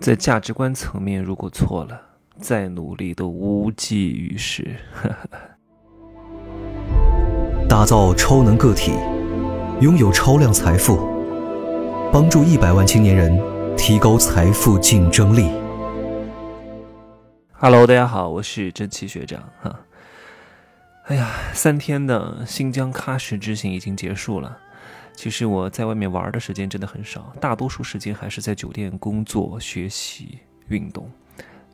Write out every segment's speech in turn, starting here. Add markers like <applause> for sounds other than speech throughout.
在价值观层面，如果错了，再努力都无济于事。<laughs> 打造超能个体，拥有超量财富，帮助一百万青年人提高财富竞争力。Hello，大家好，我是真奇学长哈。哎呀，三天的新疆喀什之行已经结束了。其实我在外面玩的时间真的很少，大多数时间还是在酒店工作、学习、运动，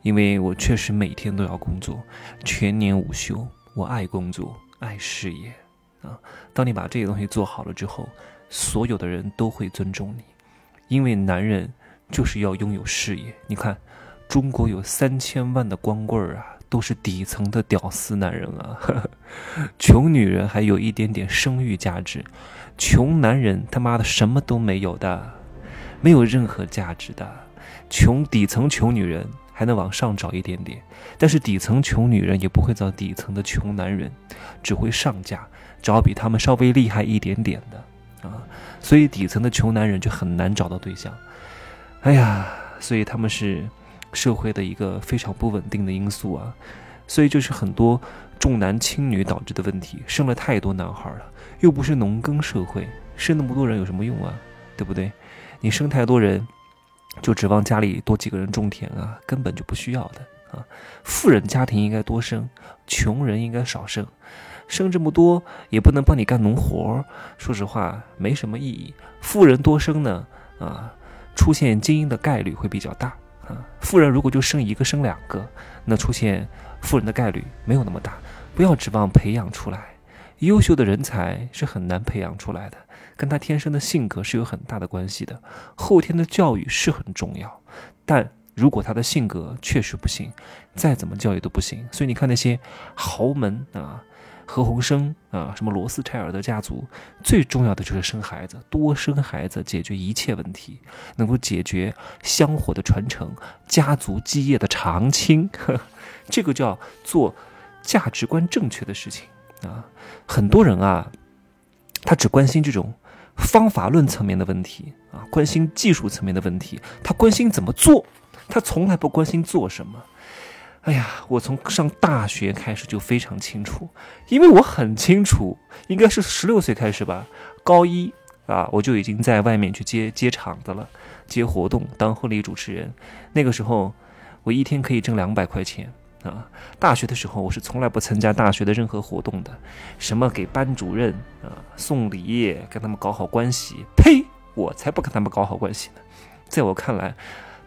因为我确实每天都要工作，全年无休。我爱工作，爱事业啊！当你把这些东西做好了之后，所有的人都会尊重你，因为男人就是要拥有事业。你看，中国有三千万的光棍啊，都是底层的屌丝男人啊呵呵，<laughs> 穷女人还有一点点生育价值。穷男人他妈的什么都没有的，没有任何价值的。穷底层穷女人还能往上找一点点，但是底层穷女人也不会找底层的穷男人，只会上架找比他们稍微厉害一点点的啊。所以底层的穷男人就很难找到对象。哎呀，所以他们是社会的一个非常不稳定的因素啊。所以就是很多重男轻女导致的问题，生了太多男孩了。又不是农耕社会，生那么多人有什么用啊？对不对？你生太多人，就指望家里多几个人种田啊，根本就不需要的啊。富人家庭应该多生，穷人应该少生。生这么多也不能帮你干农活，说实话没什么意义。富人多生呢，啊，出现精英的概率会比较大啊。富人如果就生一个、生两个，那出现富人的概率没有那么大。不要指望培养出来。优秀的人才是很难培养出来的，跟他天生的性格是有很大的关系的。后天的教育是很重要，但如果他的性格确实不行，再怎么教育都不行。所以你看那些豪门啊，何鸿燊啊，什么罗斯柴尔德家族，最重要的就是生孩子，多生孩子解决一切问题，能够解决香火的传承、家族基业的长青，呵 <laughs> 这个叫做价值观正确的事情。啊，很多人啊，他只关心这种方法论层面的问题啊，关心技术层面的问题，他关心怎么做，他从来不关心做什么。哎呀，我从上大学开始就非常清楚，因为我很清楚，应该是十六岁开始吧，高一啊，我就已经在外面去接接场子了，接活动，当婚礼主持人。那个时候，我一天可以挣两百块钱。啊，大学的时候我是从来不参加大学的任何活动的，什么给班主任啊送礼，跟他们搞好关系，呸！我才不跟他们搞好关系呢，在我看来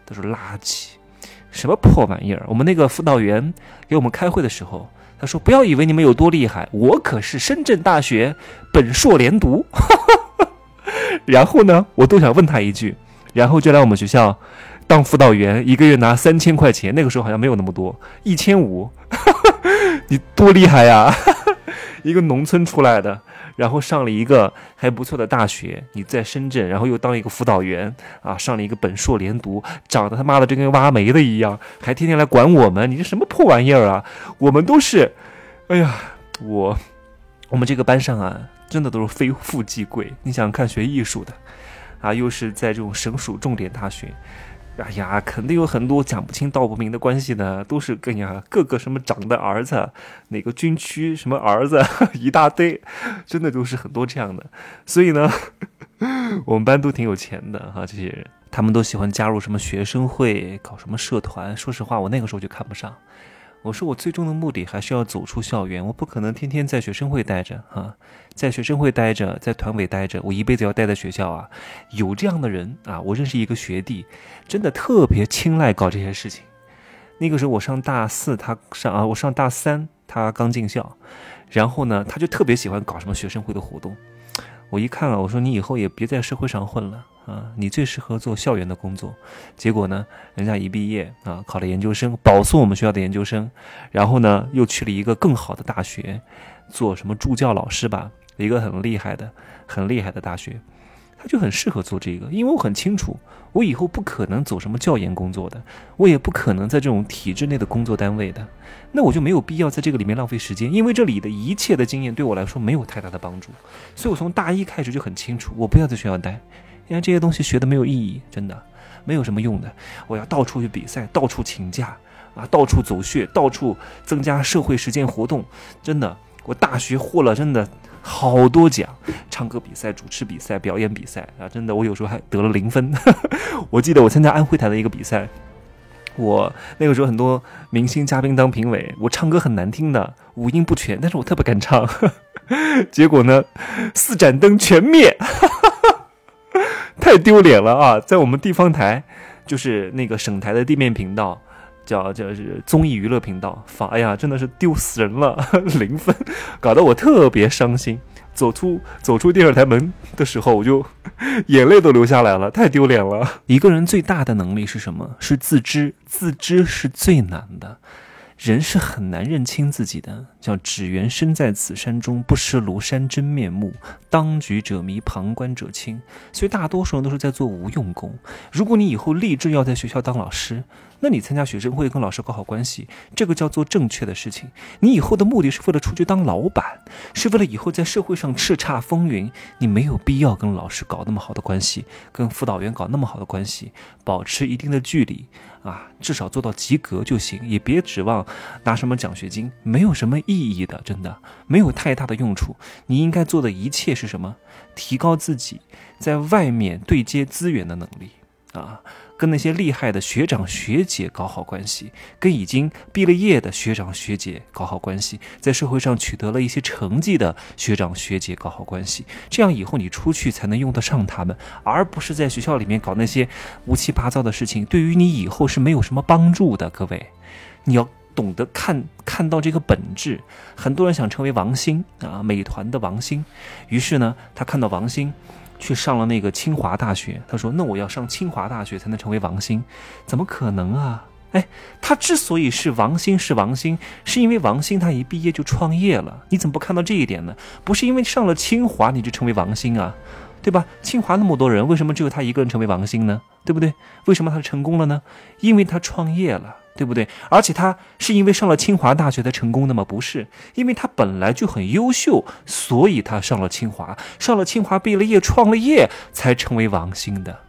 都是垃圾，什么破玩意儿！我们那个辅导员给我们开会的时候，他说：“不要以为你们有多厉害，我可是深圳大学本硕连读。<laughs> ”然后呢，我都想问他一句，然后就来我们学校。当辅导员一个月拿三千块钱，那个时候好像没有那么多，一千五，<laughs> 你多厉害呀！一个农村出来的，然后上了一个还不错的大学，你在深圳，然后又当一个辅导员啊，上了一个本硕连读，长得他妈的就跟挖煤的一样，还天天来管我们，你这什么破玩意儿啊？我们都是，哎呀，我我们这个班上啊，真的都是非富即贵。你想看学艺术的，啊，又是在这种省属重点大学。哎呀，肯定有很多讲不清道不明的关系呢，都是跟呀各个什么长的儿子，哪个军区什么儿子 <laughs> 一大堆，真的都是很多这样的。所以呢，<laughs> 我们班都挺有钱的哈，这些人他们都喜欢加入什么学生会，搞什么社团。说实话，我那个时候就看不上。我说我最终的目的还是要走出校园，我不可能天天在学生会待着哈，在学生会待着，在团委待着，我一辈子要待在学校啊。有这样的人啊，我认识一个学弟，真的特别青睐搞这些事情。那个时候我上大四，他上啊，我上大三，他刚进校，然后呢，他就特别喜欢搞什么学生会的活动。我一看啊，我说你以后也别在社会上混了啊，你最适合做校园的工作。结果呢，人家一毕业啊，考了研究生，保送我们学校的研究生，然后呢，又去了一个更好的大学，做什么助教老师吧，一个很厉害的、很厉害的大学。他就很适合做这个，因为我很清楚，我以后不可能走什么教研工作的，我也不可能在这种体制内的工作单位的，那我就没有必要在这个里面浪费时间，因为这里的一切的经验对我来说没有太大的帮助，所以我从大一开始就很清楚，我不要在学校待，因为这些东西学的没有意义，真的，没有什么用的。我要到处去比赛，到处请假啊，到处走穴，到处增加社会实践活动。真的，我大学获了真的好多奖，唱歌比赛、主持比赛、表演比赛啊，真的，我有时候还得了零分。<laughs> 我记得我参加安徽台的一个比赛。我那个时候很多明星嘉宾当评委，我唱歌很难听的，五音不全，但是我特别敢唱。<laughs> 结果呢，四盏灯全灭，太丢脸了啊！在我们地方台，就是那个省台的地面频道，叫叫是综艺娱乐频道，发，哎呀，真的是丢死人了，<laughs> 零分，搞得我特别伤心。走出走出电视台门的时候，我就 <laughs> 眼泪都流下来了，太丢脸了。一个人最大的能力是什么？是自知，自知是最难的。人是很难认清自己的，叫只缘身在此山中，不识庐山真面目。当局者迷，旁观者清。所以大多数人都是在做无用功。如果你以后立志要在学校当老师，那你参加学生会，跟老师搞好关系，这个叫做正确的事情。你以后的目的是为了出去当老板，是为了以后在社会上叱咤风云，你没有必要跟老师搞那么好的关系，跟辅导员搞那么好的关系，保持一定的距离。啊，至少做到及格就行，也别指望拿什么奖学金，没有什么意义的，真的没有太大的用处。你应该做的一切是什么？提高自己在外面对接资源的能力啊。跟那些厉害的学长学姐搞好关系，跟已经毕了业的学长学姐搞好关系，在社会上取得了一些成绩的学长学姐搞好关系，这样以后你出去才能用得上他们，而不是在学校里面搞那些乌七八糟的事情，对于你以后是没有什么帮助的。各位，你要懂得看看到这个本质。很多人想成为王兴啊，美团的王兴，于是呢，他看到王兴。去上了那个清华大学，他说：“那我要上清华大学才能成为王兴，怎么可能啊？哎，他之所以是王兴，是王兴，是因为王兴他一毕业就创业了。你怎么不看到这一点呢？不是因为上了清华你就成为王兴啊，对吧？清华那么多人，为什么只有他一个人成为王兴呢？对不对？为什么他成功了呢？因为他创业了。”对不对？而且他是因为上了清华大学才成功的吗？不是，因为他本来就很优秀，所以他上了清华，上了清华毕了业，创了业，才成为王兴的。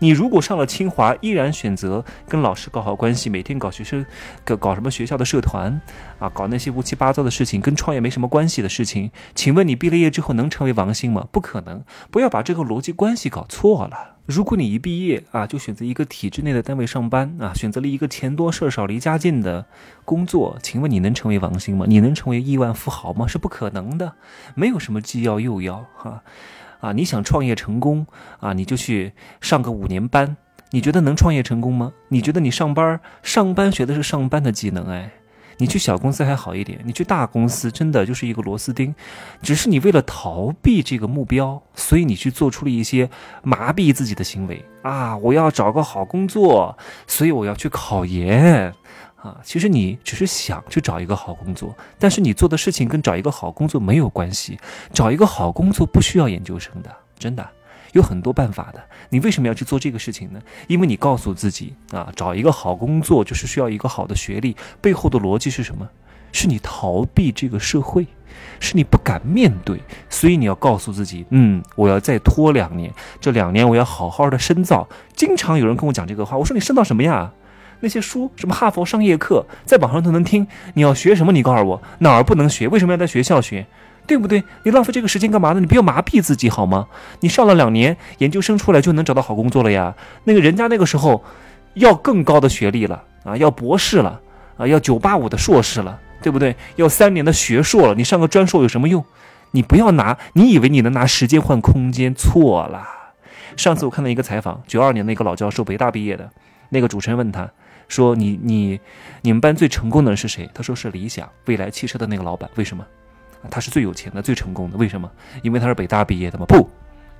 你如果上了清华，依然选择跟老师搞好关系，每天搞学生，搞搞什么学校的社团，啊，搞那些乌七八糟的事情，跟创业没什么关系的事情，请问你毕了业之后能成为王兴吗？不可能。不要把这个逻辑关系搞错了。如果你一毕业啊，就选择一个体制内的单位上班啊，选择了一个钱多事少离家近的工作，请问你能成为王兴吗？你能成为亿万富豪吗？是不可能的。没有什么既要又要哈。啊，你想创业成功啊，你就去上个五年班，你觉得能创业成功吗？你觉得你上班上班学的是上班的技能，哎，你去小公司还好一点，你去大公司真的就是一个螺丝钉，只是你为了逃避这个目标，所以你去做出了一些麻痹自己的行为啊，我要找个好工作，所以我要去考研。啊，其实你只是想去找一个好工作，但是你做的事情跟找一个好工作没有关系。找一个好工作不需要研究生的，真的有很多办法的。你为什么要去做这个事情呢？因为你告诉自己啊，找一个好工作就是需要一个好的学历。背后的逻辑是什么？是你逃避这个社会，是你不敢面对，所以你要告诉自己，嗯，我要再拖两年，这两年我要好好的深造。经常有人跟我讲这个话，我说你深造什么呀？那些书，什么哈佛商业课，在网上都能听。你要学什么？你告诉我哪儿不能学？为什么要在学校学？对不对？你浪费这个时间干嘛呢？你不要麻痹自己好吗？你上了两年研究生出来就能找到好工作了呀。那个人家那个时候要更高的学历了啊，要博士了啊，要九八五的硕士了，对不对？要三年的学硕了。你上个专硕有什么用？你不要拿，你以为你能拿时间换空间？错了。上次我看到一个采访，九二年的一个老教授，北大毕业的那个主持人问他。说你你你们班最成功的人是谁？他说是理想未来汽车的那个老板。为什么？他是最有钱的、最成功的。为什么？因为他是北大毕业的吗？不，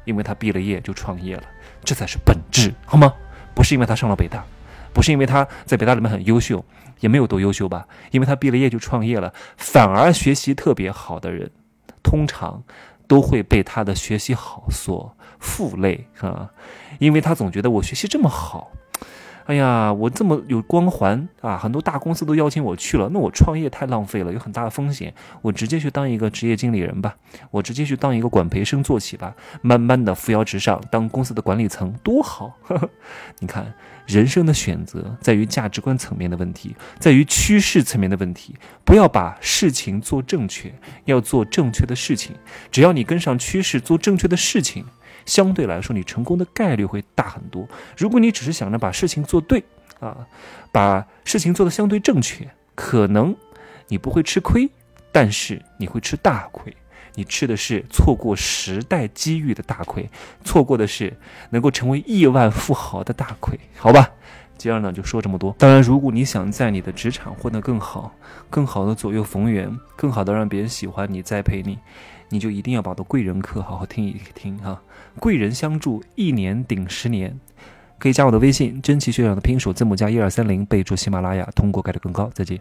因为他毕了业就创业了，这才是本质，好吗？不是因为他上了北大，不是因为他在北大里面很优秀，也没有多优秀吧？因为他毕了业就创业了。反而学习特别好的人，通常都会被他的学习好所负累啊，因为他总觉得我学习这么好。哎呀，我这么有光环啊，很多大公司都邀请我去了，那我创业太浪费了，有很大的风险。我直接去当一个职业经理人吧，我直接去当一个管培生做起吧，慢慢的扶摇直上，当公司的管理层多好。<laughs> 你看，人生的选择在于价值观层面的问题，在于趋势层面的问题。不要把事情做正确，要做正确的事情。只要你跟上趋势，做正确的事情。相对来说，你成功的概率会大很多。如果你只是想着把事情做对啊，把事情做得相对正确，可能你不会吃亏，但是你会吃大亏。你吃的是错过时代机遇的大亏，错过的是能够成为亿万富豪的大亏。好吧，今儿呢就说这么多。当然，如果你想在你的职场混得更好，更好的左右逢源，更好的让别人喜欢你、栽培你。你就一定要把我的贵人课好好听一听哈，贵人相助，一年顶十年，可以加我的微信，真奇学长的拼手字母加一二三零，备注喜马拉雅，通过概率更高。再见。